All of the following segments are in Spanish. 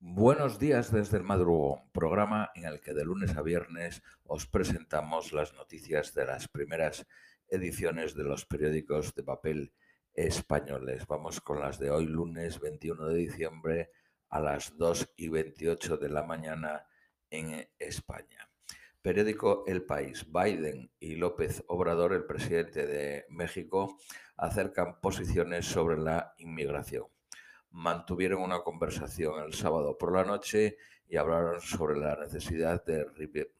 Buenos días desde el madrugón, programa en el que de lunes a viernes os presentamos las noticias de las primeras ediciones de los periódicos de papel españoles. Vamos con las de hoy, lunes 21 de diciembre a las 2 y 28 de la mañana en España. Periódico El País. Biden y López Obrador, el presidente de México, acercan posiciones sobre la inmigración mantuvieron una conversación el sábado por la noche y hablaron sobre la necesidad de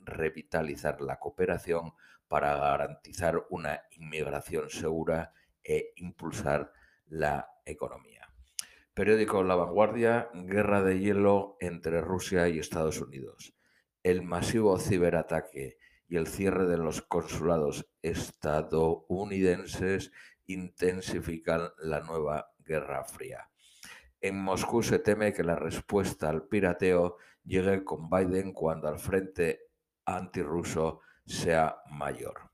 revitalizar la cooperación para garantizar una inmigración segura e impulsar la economía. Periódico La Vanguardia, Guerra de hielo entre Rusia y Estados Unidos. El masivo ciberataque y el cierre de los consulados estadounidenses intensifican la nueva Guerra Fría. En Moscú se teme que la respuesta al pirateo llegue con Biden cuando el frente antirruso sea mayor.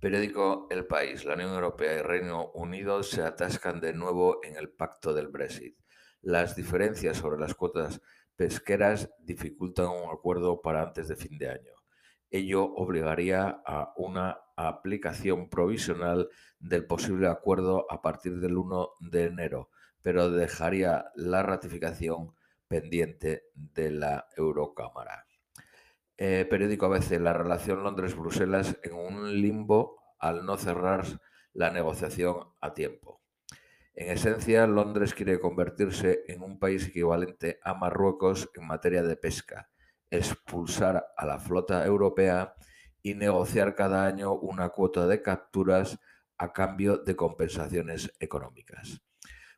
Periódico El País. La Unión Europea y Reino Unido se atascan de nuevo en el pacto del Brexit. Las diferencias sobre las cuotas pesqueras dificultan un acuerdo para antes de fin de año. Ello obligaría a una aplicación provisional del posible acuerdo a partir del 1 de enero, pero dejaría la ratificación pendiente de la Eurocámara. Eh, periódico ABC, la relación Londres-Bruselas en un limbo al no cerrar la negociación a tiempo. En esencia, Londres quiere convertirse en un país equivalente a Marruecos en materia de pesca, expulsar a la flota europea y negociar cada año una cuota de capturas a cambio de compensaciones económicas.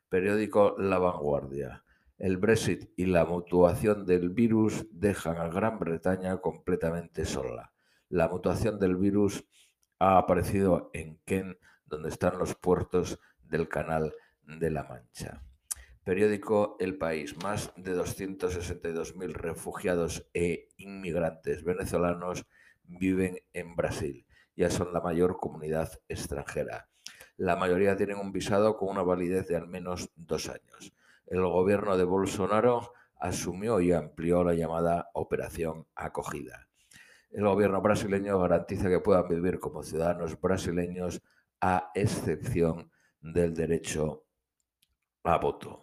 Periódico La Vanguardia. El Brexit y la mutuación del virus dejan a Gran Bretaña completamente sola. La mutuación del virus ha aparecido en Kent, donde están los puertos del Canal de la Mancha. Periódico El País. Más de 262.000 refugiados e inmigrantes venezolanos viven en Brasil. Ya son la mayor comunidad extranjera. La mayoría tienen un visado con una validez de al menos dos años. El gobierno de Bolsonaro asumió y amplió la llamada Operación Acogida. El gobierno brasileño garantiza que puedan vivir como ciudadanos brasileños a excepción del derecho a voto.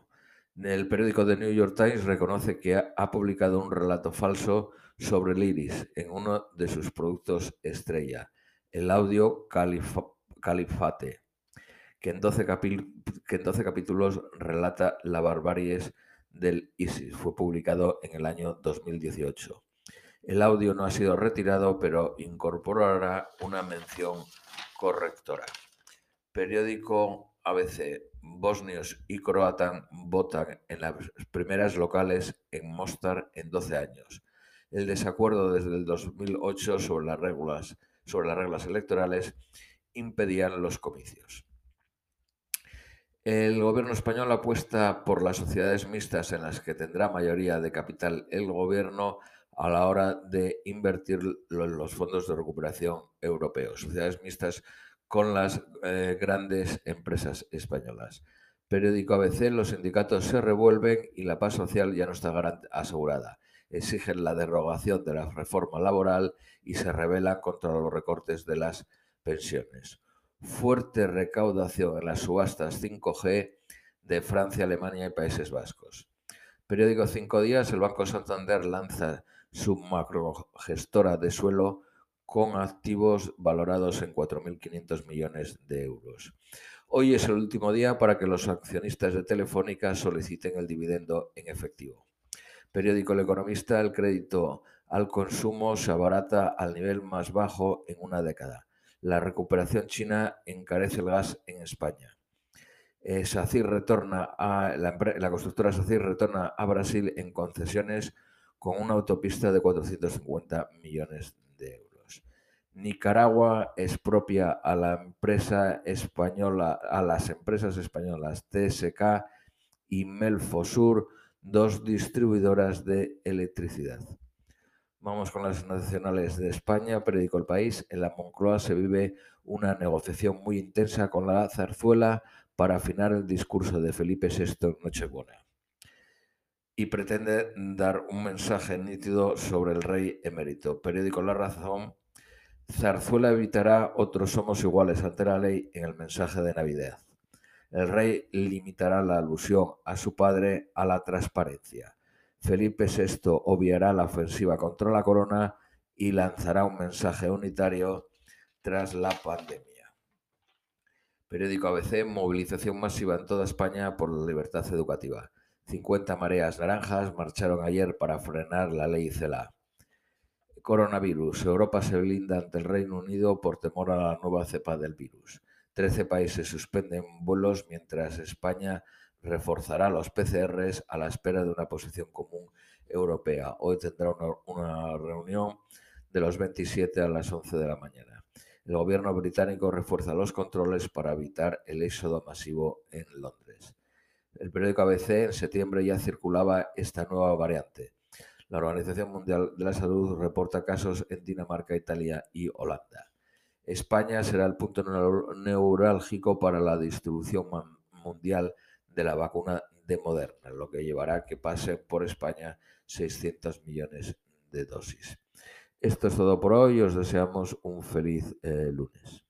El periódico The New York Times reconoce que ha publicado un relato falso sobre iris en uno de sus productos estrella, el audio Califate que en 12, capítulos relata la barbaries del ISIS. Fue publicado en el año 2018. El audio no ha sido retirado, pero incorporará una mención correctora. Periódico ABC. Bosnios y croatan votan en las primeras locales en Mostar en 12 años. El desacuerdo desde el 2008 sobre las reglas, sobre las reglas electorales impedían los comicios. El gobierno español apuesta por las sociedades mixtas en las que tendrá mayoría de capital el gobierno a la hora de invertir los fondos de recuperación europeos. Sociedades mixtas con las eh, grandes empresas españolas. Periódico ABC, los sindicatos se revuelven y la paz social ya no está asegurada. Exigen la derogación de la reforma laboral y se rebelan contra los recortes de las pensiones fuerte recaudación en las subastas 5G de Francia, Alemania y Países Vascos. Periódico Cinco Días, el Banco Santander lanza su macrogestora de suelo con activos valorados en 4.500 millones de euros. Hoy es el último día para que los accionistas de Telefónica soliciten el dividendo en efectivo. Periódico El Economista, el crédito al consumo se abarata al nivel más bajo en una década la recuperación china encarece el gas en España. Eh, retorna a, la, constructora SACIR retorna a Brasil en concesiones con una autopista de 450 millones de euros. Nicaragua expropia a la empresa española, a las empresas españolas TSK y Melfosur, dos distribuidoras de electricidad. Vamos con las nacionales de España, periódico El País. En la Moncloa se vive una negociación muy intensa con la zarzuela para afinar el discurso de Felipe VI en Nochebuena. y pretende dar un mensaje nítido sobre el rey emérito. Periódico La Razón. Zarzuela evitará otros somos iguales ante la ley en el mensaje de Navidad. El rey limitará la alusión a su padre a la transparencia. Felipe VI obviará la ofensiva contra la corona y lanzará un mensaje unitario tras la pandemia. Periódico ABC, movilización masiva en toda España por la libertad educativa. 50 mareas naranjas marcharon ayer para frenar la ley CELA. Coronavirus. Europa se blinda ante el Reino Unido por temor a la nueva cepa del virus. Trece países suspenden vuelos mientras España reforzará los PCRs a la espera de una posición común europea. Hoy tendrá una, reunión de los 27 a las 11 de la mañana. El gobierno británico refuerza los controles para evitar el éxodo masivo en Londres. El periódico ABC en septiembre ya circulaba esta nueva variante. La Organización Mundial de la Salud reporta casos en Dinamarca, Italia y Holanda. España será el punto neurálgico para la distribución mundial de la vacuna de Moderna, lo que llevará a que pasen por España 600 millones de dosis. Esto es todo por hoy. Os deseamos un feliz eh, lunes.